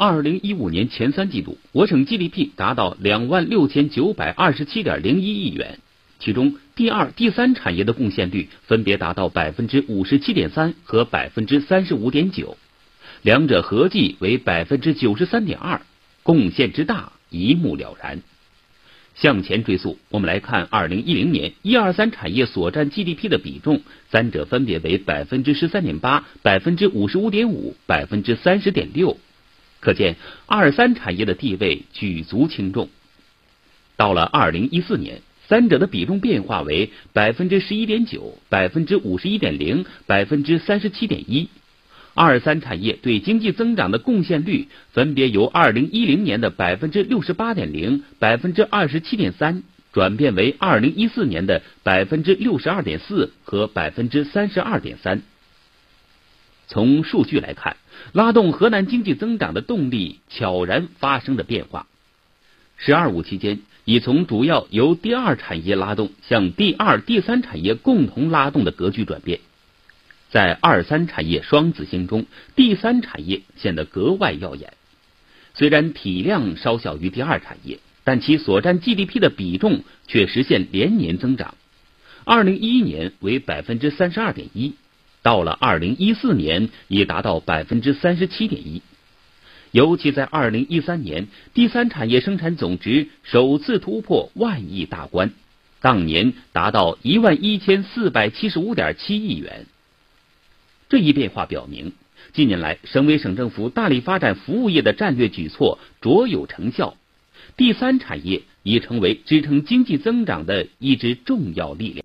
二零一五年前三季度，我省 GDP 达到两万六千九百二十七点零一亿元，其中第二、第三产业的贡献率分别达到百分之五十七点三和百分之三十五点九，两者合计为百分之九十三点二，贡献之大一目了然。向前追溯，我们来看二零一零年一二三产业所占 GDP 的比重，三者分别为百分之十三点八、百分之五十五点五、百分之三十点六，可见二三产业的地位举足轻重。到了二零一四年，三者的比重变化为百分之十一点九、百分之五十一点零、百分之三十七点一。二三产业对经济增长的贡献率分别由二零一零年的百分之六十八点零、百分之二十七点三，转变为二零一四年的百分之六十二点四和百分之三十二点三。从数据来看，拉动河南经济增长的动力悄然发生了变化。“十二五”期间，已从主要由第二产业拉动向第二、第三产业共同拉动的格局转变。在二三产业双子星中，第三产业显得格外耀眼。虽然体量稍小于第二产业，但其所占 GDP 的比重却实现连年增长。二零一一年为百分之三十二点一，到了二零一四年已达到百分之三十七点一。尤其在二零一三年，第三产业生产总值首次突破万亿大关，当年达到一万一千四百七十五点七亿元。这一变化表明，近年来省委省政府大力发展服务业的战略举措卓有成效，第三产业已成为支撑经济增长的一支重要力量。